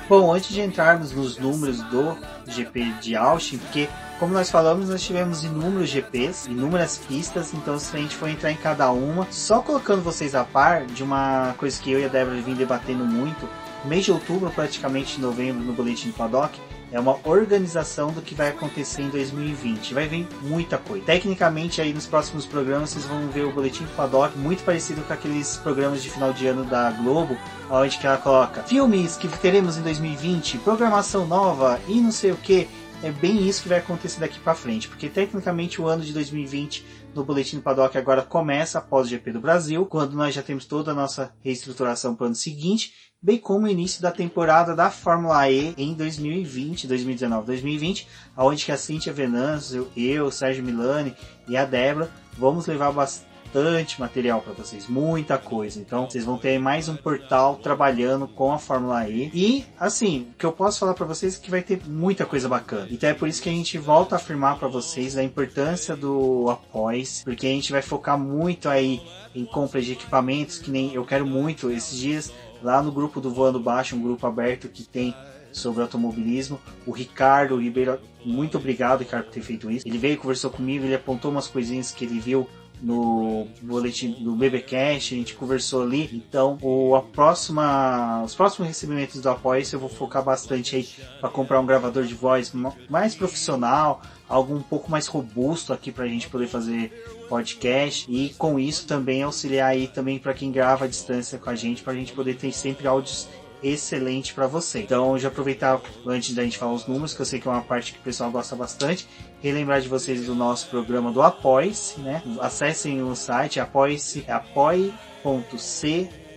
Bom, antes de entrarmos nos números do GP de Austin, porque como nós falamos, nós tivemos inúmeros GPs, inúmeras pistas, então se a gente for entrar em cada uma, só colocando vocês a par de uma coisa que eu e a Débora vim debatendo muito, mês de outubro, praticamente novembro, no Boletim do Paddock, é uma organização do que vai acontecer em 2020. Vai vir muita coisa. Tecnicamente, aí nos próximos programas, vocês vão ver o Boletim do Paddock muito parecido com aqueles programas de final de ano da Globo, onde que ela coloca filmes que teremos em 2020, programação nova e não sei o que. É bem isso que vai acontecer daqui para frente, porque tecnicamente o ano de 2020 no Boletim do Paddock agora começa após o GP do Brasil, quando nós já temos toda a nossa reestruturação para o ano seguinte, bem como o início da temporada da Fórmula E em 2020, 2019, 2020, onde que a Cintia Venâncio, eu, o Sérgio Milani e a Débora vamos levar bastante material para vocês, muita coisa. Então, vocês vão ter mais um portal trabalhando com a Fórmula E. E, assim, o que eu posso falar para vocês é que vai ter muita coisa bacana. Então, é por isso que a gente volta a afirmar para vocês a importância do após, porque a gente vai focar muito aí em compra de equipamentos, que nem eu quero muito esses dias lá no grupo do Voando Baixo, um grupo aberto que tem sobre automobilismo. O Ricardo Ribeiro, muito obrigado, Ricardo, por ter feito isso. Ele veio, conversou comigo, ele apontou umas coisinhas que ele viu no boletim do BBcast, a gente conversou ali. Então, o, a próxima, os próximos recebimentos do apoio eu vou focar bastante aí para comprar um gravador de voz mais profissional, algo um pouco mais robusto aqui para a gente poder fazer podcast e com isso também auxiliar aí também para quem grava à distância com a gente, para a gente poder ter sempre áudios excelente para você. Então, já aproveitar antes da gente falar os números, que eu sei que é uma parte que o pessoal gosta bastante, relembrar de vocês do nosso programa do Apoie-se, né? Acessem o site apoie-se,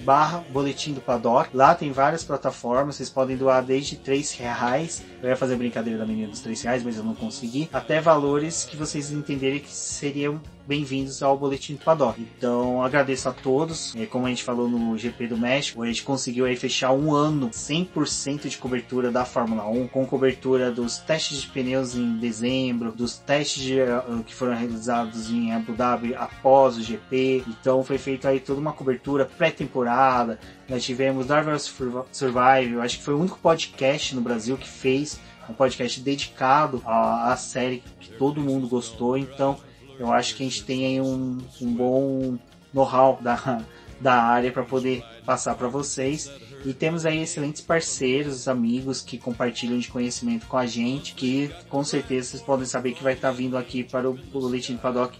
barra boletim do Paddock. Lá tem várias plataformas, vocês podem doar desde 3 reais. Eu ia fazer brincadeira da menina dos 3 reais, mas eu não consegui. Até valores que vocês entenderem que seriam bem-vindos ao Boletim do. Então, agradeço a todos. É, como a gente falou no GP do México, a gente conseguiu aí fechar um ano 100% de cobertura da Fórmula 1, com cobertura dos testes de pneus em dezembro, dos testes de, uh, que foram realizados em Abu Dhabi após o GP. Então, foi feita aí toda uma cobertura pré-temporada. Nós tivemos Darwin Survive, acho que foi o único podcast no Brasil que fez um podcast dedicado à série que todo mundo gostou. Então, eu acho que a gente tem aí um, um bom know-how da, da área para poder passar para vocês. E temos aí excelentes parceiros, amigos que compartilham de conhecimento com a gente, que com certeza vocês podem saber que vai estar tá vindo aqui para o Boletim Paddock.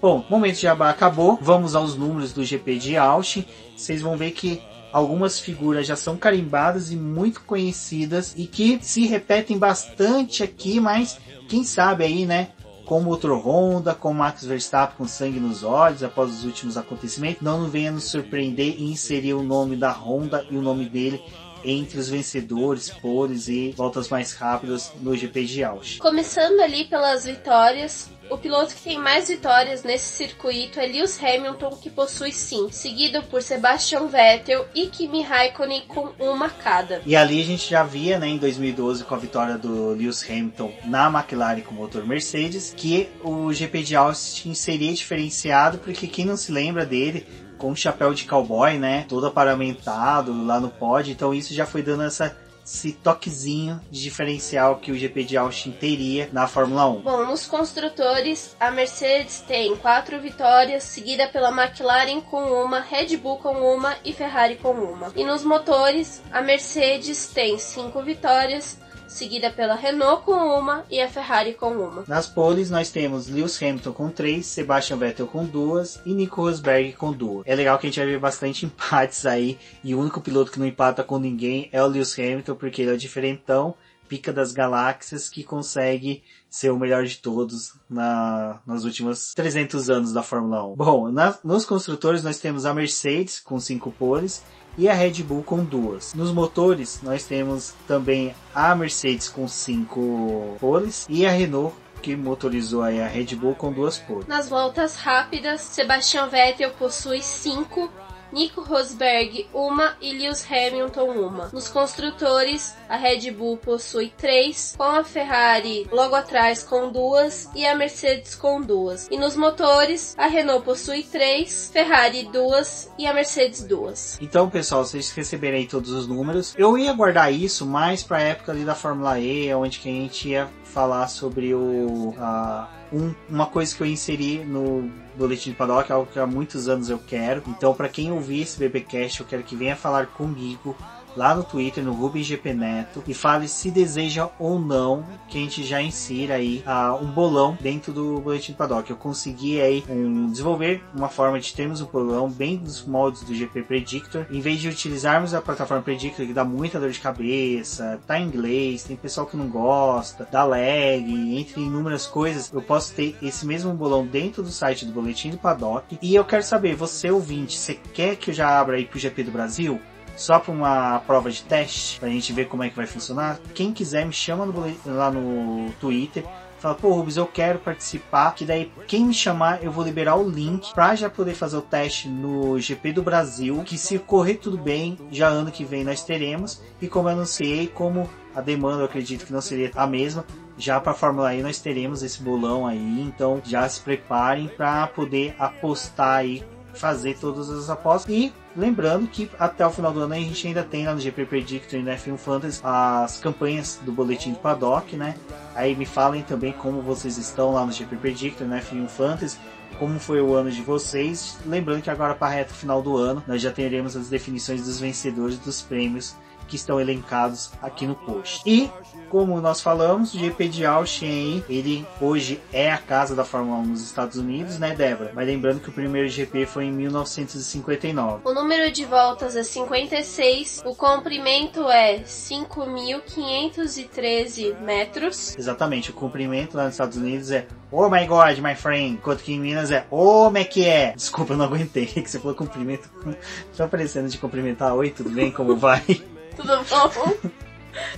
Bom, momento de jabá acabou. Vamos aos números do GP de Austin. Vocês vão ver que algumas figuras já são carimbadas e muito conhecidas e que se repetem bastante aqui, mas quem sabe aí, né? Com motor Honda, com Max Verstappen com sangue nos olhos após os últimos acontecimentos, não venha nos surpreender e inserir o nome da Honda e o nome dele entre os vencedores, poles e voltas mais rápidas no GP de Austin. Começando ali pelas vitórias, o piloto que tem mais vitórias nesse circuito é Lewis Hamilton, que possui 5, seguido por Sebastian Vettel e Kimi Raikkonen com uma cada. E ali a gente já via, né, em 2012, com a vitória do Lewis Hamilton na McLaren com motor Mercedes, que o GP de Austin seria diferenciado, porque quem não se lembra dele, com o chapéu de cowboy, né, todo aparamentado lá no pódio, então isso já foi dando essa esse toquezinho de diferencial que o GP de Austin teria na Fórmula 1. Bom, nos construtores, a Mercedes tem quatro vitórias, seguida pela McLaren com uma, Red Bull com uma e Ferrari com uma. E nos motores, a Mercedes tem cinco vitórias, seguida pela Renault com uma e a Ferrari com uma. Nas poles nós temos Lewis Hamilton com três, Sebastian Vettel com duas e Nico Rosberg com duas. É legal que a gente vai ver bastante empates aí e o único piloto que não empata com ninguém é o Lewis Hamilton porque ele é o diferentão, pica das galáxias que consegue ser o melhor de todos na, nos últimos 300 anos da Fórmula 1. Bom, na, nos construtores nós temos a Mercedes com cinco poles e a Red Bull com duas. Nos motores, nós temos também a Mercedes com cinco poles e a Renault que motorizou a Red Bull com duas poles. Nas voltas rápidas, Sebastian Vettel possui cinco Nico Rosberg uma e Lewis Hamilton uma. Nos construtores, a Red Bull possui três, com a Ferrari logo atrás com duas e a Mercedes com duas. E nos motores, a Renault possui três, Ferrari duas e a Mercedes duas. Então, pessoal, vocês receberem aí todos os números. Eu ia guardar isso mais para a época ali da Fórmula E, onde que a gente ia falar sobre o a, um, uma coisa que eu inseri no boletim de paddock, algo que há muitos anos eu quero. Então, para quem ouvir esse BBcast, eu quero que venha falar comigo lá no Twitter, no Rubem GP Neto, e fale se deseja ou não que a gente já insira aí uh, um bolão dentro do Boletim do Paddock. Eu consegui aí um, desenvolver uma forma de termos um bolão bem dos moldes do GP Predictor, em vez de utilizarmos a plataforma Predictor que dá muita dor de cabeça, tá em inglês, tem pessoal que não gosta, dá lag, entre inúmeras coisas, eu posso ter esse mesmo bolão dentro do site do Boletim do Paddock. E eu quero saber, você ouvinte, você quer que eu já abra aí pro GP do Brasil? Só para uma prova de teste, para a gente ver como é que vai funcionar. Quem quiser me chama no, lá no Twitter. Fala, pô, Rubens, eu quero participar. Que daí, quem me chamar, eu vou liberar o link para já poder fazer o teste no GP do Brasil. Que se correr tudo bem, já ano que vem nós teremos. E como eu anunciei, como a demanda eu acredito que não seria a mesma, já para a Fórmula E nós teremos esse bolão aí. Então já se preparem para poder apostar aí fazer todas as apostas. E lembrando que até o final do ano a gente ainda tem lá no GP Predictor e no F1 Fantasy as campanhas do boletim do paddock, né? Aí me falem também como vocês estão lá no GP Predictor e no F1 Fantasy como foi o ano de vocês. Lembrando que agora para a reta final do ano nós já teremos as definições dos vencedores dos prêmios que estão elencados aqui no post. E como nós falamos, o GP de Austin ele hoje é a casa da Fórmula 1 nos Estados Unidos, né, Débora? Mas lembrando que o primeiro GP foi em 1959. O número de voltas é 56, o comprimento é 5.513 metros. Exatamente, o comprimento lá nos Estados Unidos é Oh my god, my friend. Enquanto que em Minas é Oh, me que é. Desculpa, eu não aguentei. Que você falou cumprimento. Tô aparecendo de cumprimentar. Oi, tudo bem? Como vai? Tudo bom?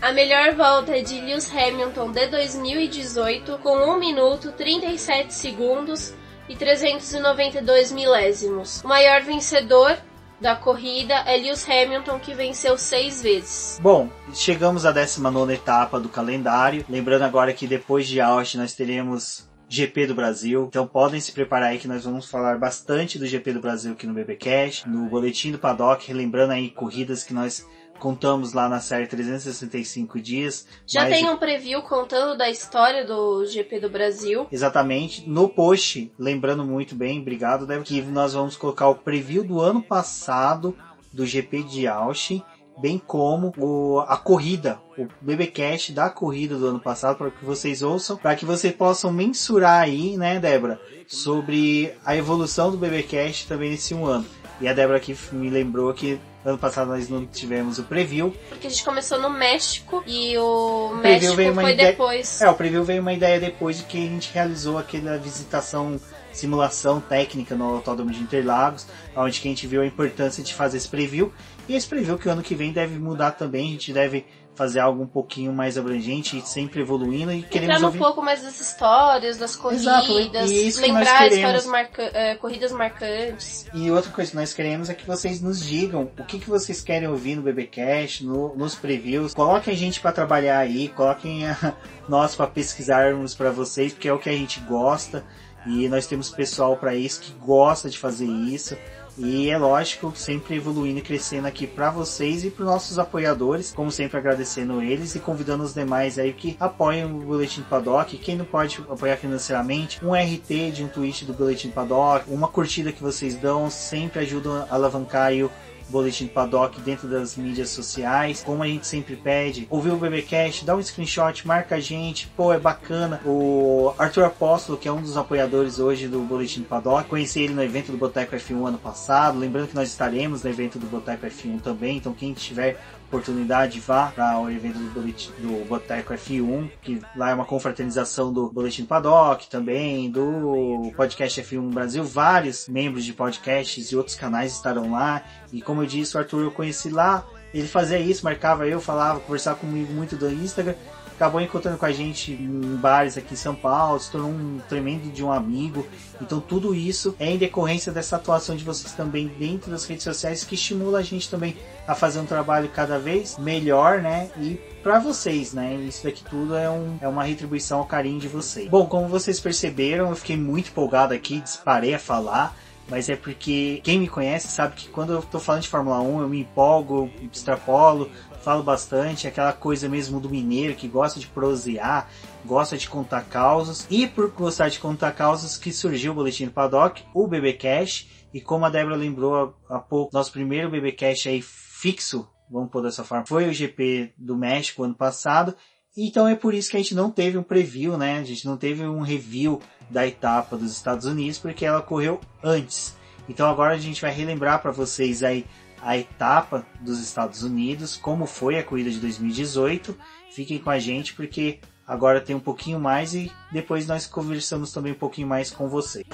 A melhor volta é de Lewis Hamilton de 2018 com 1 minuto 37 segundos e 392 milésimos. O maior vencedor da corrida é Lewis Hamilton, que venceu seis vezes. Bom, chegamos à 19 etapa do calendário. Lembrando agora que depois de Austin nós teremos GP do Brasil. Então podem se preparar aí que nós vamos falar bastante do GP do Brasil aqui no BBcast, no boletim do Paddock, lembrando aí corridas que nós contamos lá na série 365 dias. Já tem um preview contando da história do GP do Brasil. Exatamente. No post, lembrando muito bem, obrigado, Débora, que nós vamos colocar o preview do ano passado do GP de Austin, bem como o, a corrida, o BBcast da corrida do ano passado, para que vocês ouçam, para que vocês possam mensurar aí, né, Débora, sobre a evolução do BBcast também nesse um ano. E a Débora aqui me lembrou que Ano passado nós não tivemos o preview. Porque a gente começou no México e o, o México foi ideia... depois. É, o preview veio uma ideia depois de que a gente realizou aquela visitação, simulação técnica no Autódromo de Interlagos, onde que a gente viu a importância de fazer esse preview. E esse preview que o ano que vem deve mudar também, a gente deve fazer algo um pouquinho mais abrangente e sempre evoluindo e queremos Entrar ouvir... um pouco mais das histórias, das corridas, Exato, lembrar histórias marca... é, corridas marcantes. E outra coisa que nós queremos é que vocês nos digam o que, que vocês querem ouvir no BBcast, no, nos previews. Coloquem a gente para trabalhar aí, coloquem a, nós para pesquisarmos para vocês, porque é o que a gente gosta. E nós temos pessoal para isso que gosta de fazer isso. E é lógico, sempre evoluindo e crescendo aqui para vocês e para os nossos apoiadores, como sempre agradecendo eles e convidando os demais aí que apoiam o Boletim Paddock. Quem não pode apoiar financeiramente, um RT de um tweet do Boletim Paddock, uma curtida que vocês dão, sempre ajudam a alavancar o Boletim Paddock dentro das mídias sociais. Como a gente sempre pede, ouvir o BBcast, dá um screenshot, marca a gente, pô, é bacana. O Arthur Apóstolo, que é um dos apoiadores hoje do Boletim Paddock, conheci ele no evento do Boteco F1 ano passado. Lembrando que nós estaremos no evento do Boteco F1 também, então quem tiver oportunidade, vá para o evento do, boletim, do Boteco F1, que lá é uma confraternização do Boletim Paddock também, do Podcast F1 Brasil. Vários membros de podcasts e outros canais estarão lá. E como eu disse, o Arthur eu conheci lá. Ele fazia isso, marcava eu, falava, conversava comigo muito do Instagram acabou encontrando com a gente em bares aqui em São Paulo, se tornou um tremendo de um amigo. Então tudo isso é em decorrência dessa atuação de vocês também dentro das redes sociais que estimula a gente também a fazer um trabalho cada vez melhor, né? E para vocês, né? Isso daqui tudo é, um, é uma retribuição ao carinho de vocês. Bom, como vocês perceberam, eu fiquei muito empolgado aqui, disparei a falar mas é porque quem me conhece sabe que quando eu tô falando de Fórmula 1 eu me empolgo, extrapolo, falo bastante, aquela coisa mesmo do mineiro que gosta de prosear, gosta de contar causas. E por gostar de contar causas que surgiu o Boletim do Paddock, o BB Cash. E como a Débora lembrou há pouco, nosso primeiro BB Cash aí fixo vamos pôr dessa forma, foi o GP do México ano passado, então é por isso que a gente não teve um preview, né? A gente não teve um review da etapa dos Estados Unidos, porque ela ocorreu antes. Então agora a gente vai relembrar para vocês aí a etapa dos Estados Unidos, como foi a corrida de 2018. Fiquem com a gente porque agora tem um pouquinho mais e depois nós conversamos também um pouquinho mais com vocês.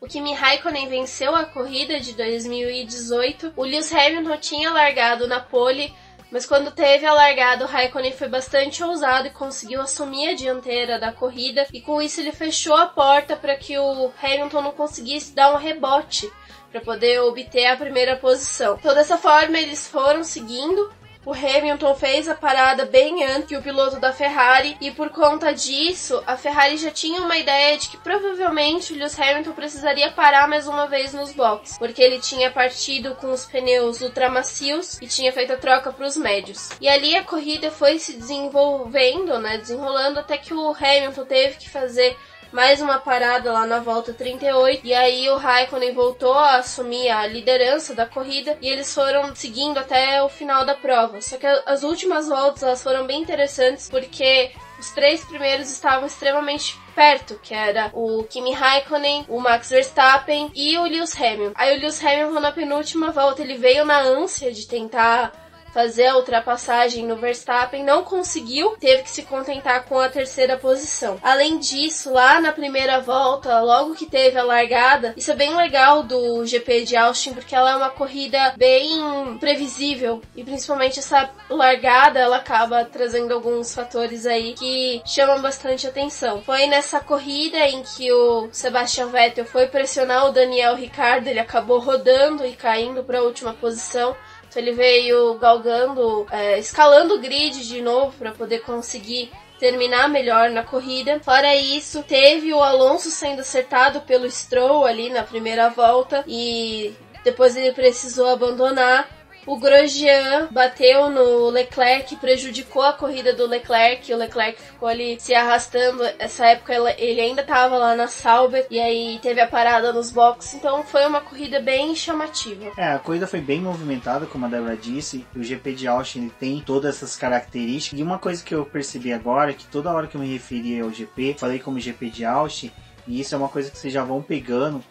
O Kimi Raikkonen venceu a corrida de 2018. O Lewis Hamilton tinha largado na pole, mas quando teve a largada, o Raikkonen foi bastante ousado e conseguiu assumir a dianteira da corrida. E com isso ele fechou a porta para que o Hamilton não conseguisse dar um rebote para poder obter a primeira posição. Então dessa forma eles foram seguindo o Hamilton fez a parada bem antes que o piloto da Ferrari e por conta disso, a Ferrari já tinha uma ideia de que provavelmente o Lewis Hamilton precisaria parar mais uma vez nos boxes, porque ele tinha partido com os pneus ultramacios e tinha feito a troca para os médios. E ali a corrida foi se desenvolvendo, né, desenrolando até que o Hamilton teve que fazer mais uma parada lá na volta 38 e aí o Raikkonen voltou a assumir a liderança da corrida e eles foram seguindo até o final da prova. Só que as últimas voltas elas foram bem interessantes porque os três primeiros estavam extremamente perto, que era o Kimi Raikkonen, o Max Verstappen e o Lewis Hamilton. Aí o Lewis Hamilton na penúltima volta ele veio na ânsia de tentar fazer a ultrapassagem no Verstappen, não conseguiu, teve que se contentar com a terceira posição. Além disso, lá na primeira volta, logo que teve a largada, isso é bem legal do GP de Austin, porque ela é uma corrida bem previsível e principalmente essa largada ela acaba trazendo alguns fatores aí que chamam bastante atenção. Foi nessa corrida em que o Sebastian Vettel foi pressionar o Daniel Ricciardo, ele acabou rodando e caindo para a última posição. Então ele veio galgando, é, escalando o grid de novo para poder conseguir terminar melhor na corrida. Fora isso, teve o Alonso sendo acertado pelo Stroll ali na primeira volta e depois ele precisou abandonar. O Grosjean bateu no Leclerc, prejudicou a corrida do Leclerc. O Leclerc ficou ali se arrastando. Essa época ele ainda estava lá na Sauber e aí teve a parada nos boxes. Então foi uma corrida bem chamativa. É, a corrida foi bem movimentada, como a Débora disse. O GP de Austin tem todas essas características. E uma coisa que eu percebi agora, que toda hora que eu me referi ao GP, falei como GP de Austin, e isso é uma coisa que vocês já vão pegando,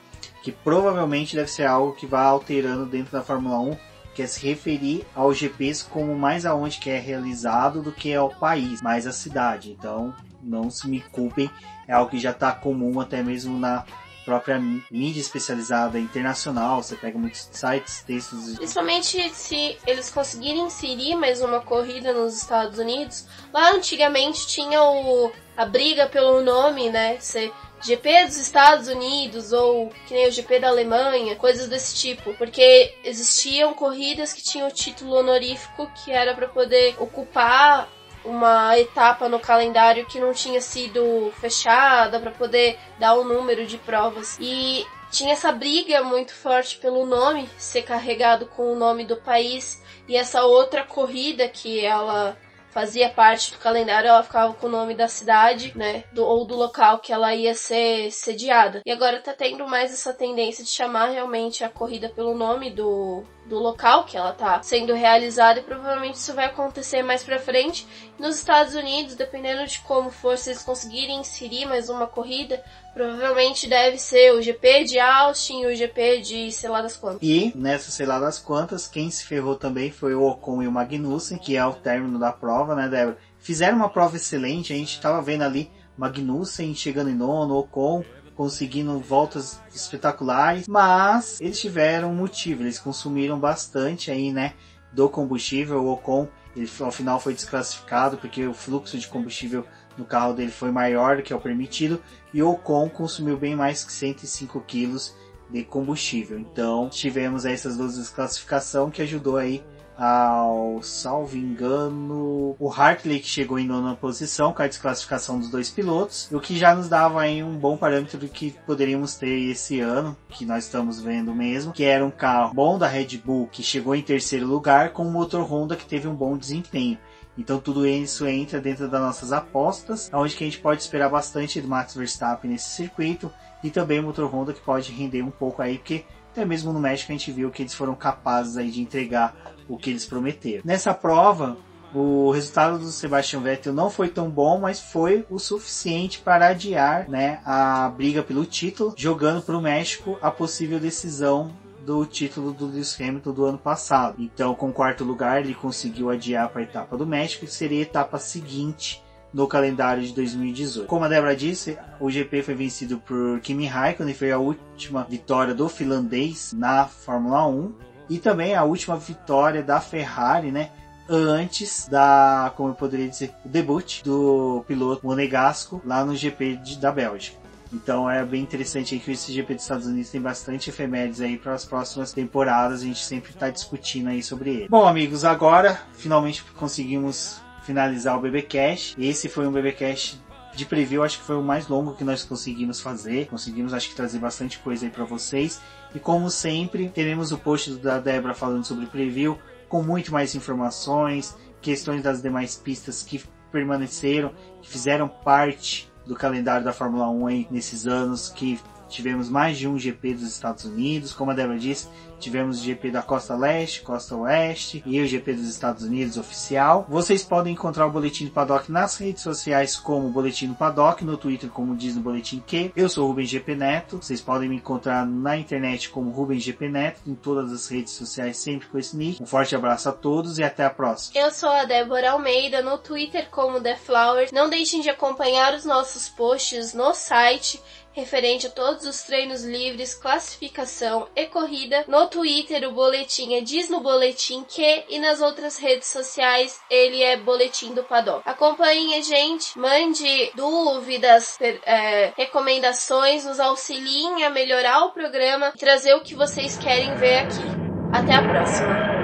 que provavelmente deve ser algo que vai alterando dentro da Fórmula 1 quer se referir aos GPs como mais aonde que é realizado do que ao país, mais a cidade. Então, não se me culpem, é algo que já está comum até mesmo na própria mídia especializada internacional. Você pega muitos sites, textos. Principalmente se eles conseguirem inserir mais uma corrida nos Estados Unidos. Lá antigamente tinha o, a briga pelo nome, né? Você GP dos Estados Unidos ou que nem o GP da Alemanha, coisas desse tipo, porque existiam corridas que tinham o título honorífico que era para poder ocupar uma etapa no calendário que não tinha sido fechada para poder dar um número de provas. E tinha essa briga muito forte pelo nome ser carregado com o nome do país e essa outra corrida que ela fazia parte do calendário, ela ficava com o nome da cidade, né? Do, ou do local que ela ia ser sediada. E agora tá tendo mais essa tendência de chamar realmente a corrida pelo nome do, do local que ela tá sendo realizada e provavelmente isso vai acontecer mais pra frente. Nos Estados Unidos, dependendo de como for, se eles conseguirem inserir mais uma corrida, provavelmente deve ser o GP de Austin e o GP de sei lá das quantas. E nessa sei lá das quantas, quem se ferrou também foi o Ocon e o Magnussen, que é o término da prova, né, Débora? Fizeram uma prova excelente, a gente tava vendo ali Magnussen chegando em nono, Ocon conseguindo voltas espetaculares, mas eles tiveram um motivo, eles consumiram bastante aí, né, do combustível. O Ocon, ele ao final foi desclassificado porque o fluxo de combustível no carro dele foi maior do que é o permitido e o Ocon consumiu bem mais que 105 quilos de combustível. Então tivemos essas duas desclassificação que ajudou aí ao salvo engano, o Hartley que chegou em nona posição com a desclassificação dos dois pilotos, o que já nos dava aí um bom parâmetro do que poderíamos ter esse ano, que nós estamos vendo mesmo, que era um carro bom da Red Bull que chegou em terceiro lugar com um motor Honda que teve um bom desempenho. Então tudo isso entra dentro das nossas apostas, onde que a gente pode esperar bastante do Max Verstappen nesse circuito e também o motor Honda que pode render um pouco aí, porque até mesmo no México a gente viu que eles foram capazes aí de entregar o que eles prometeram. Nessa prova, o resultado do Sebastian Vettel não foi tão bom, mas foi o suficiente para adiar né, a briga pelo título, jogando para o México a possível decisão do título do Lewis Hamilton do ano passado. Então, com quarto lugar, ele conseguiu adiar para a etapa do México, que seria a etapa seguinte no calendário de 2018. Como a Débora disse, o GP foi vencido por Kimi Raikkonen, foi a última vitória do finlandês na Fórmula 1 e também a última vitória da Ferrari, né? antes da, como eu poderia dizer, o debut do piloto Monegasco lá no GP de, da Bélgica. Então é bem interessante que esse GP dos Estados Unidos tem bastante efemérides aí para as próximas temporadas. A gente sempre está discutindo aí sobre ele. Bom, amigos, agora finalmente conseguimos finalizar o BBcast. Esse foi um BBcast de preview, acho que foi o mais longo que nós conseguimos fazer. Conseguimos, acho que, trazer bastante coisa aí para vocês. E como sempre, teremos o post da Débora falando sobre preview com muito mais informações, questões das demais pistas que permaneceram, que fizeram parte do calendário da Fórmula 1 aí nesses anos que tivemos mais de um GP dos Estados Unidos, como a Débora disse, tivemos o GP da Costa Leste, Costa Oeste e o GP dos Estados Unidos oficial. Vocês podem encontrar o Boletim do Paddock nas redes sociais como Boletim do Paddock, no Twitter como diz no Boletim Q. Eu sou o Rubem GP Neto, vocês podem me encontrar na internet como Rubem GP Neto, em todas as redes sociais sempre com esse nick. Um forte abraço a todos e até a próxima. Eu sou a Débora Almeida, no Twitter como The Flowers. Não deixem de acompanhar os nossos posts no site referente a todos os treinos livres, classificação e corrida. No Twitter o boletim é Diz no Boletim que e nas outras redes sociais ele é Boletim do Paddock. Acompanhem a gente, mande dúvidas, é, recomendações, nos auxiliem a melhorar o programa e trazer o que vocês querem ver aqui. Até a próxima!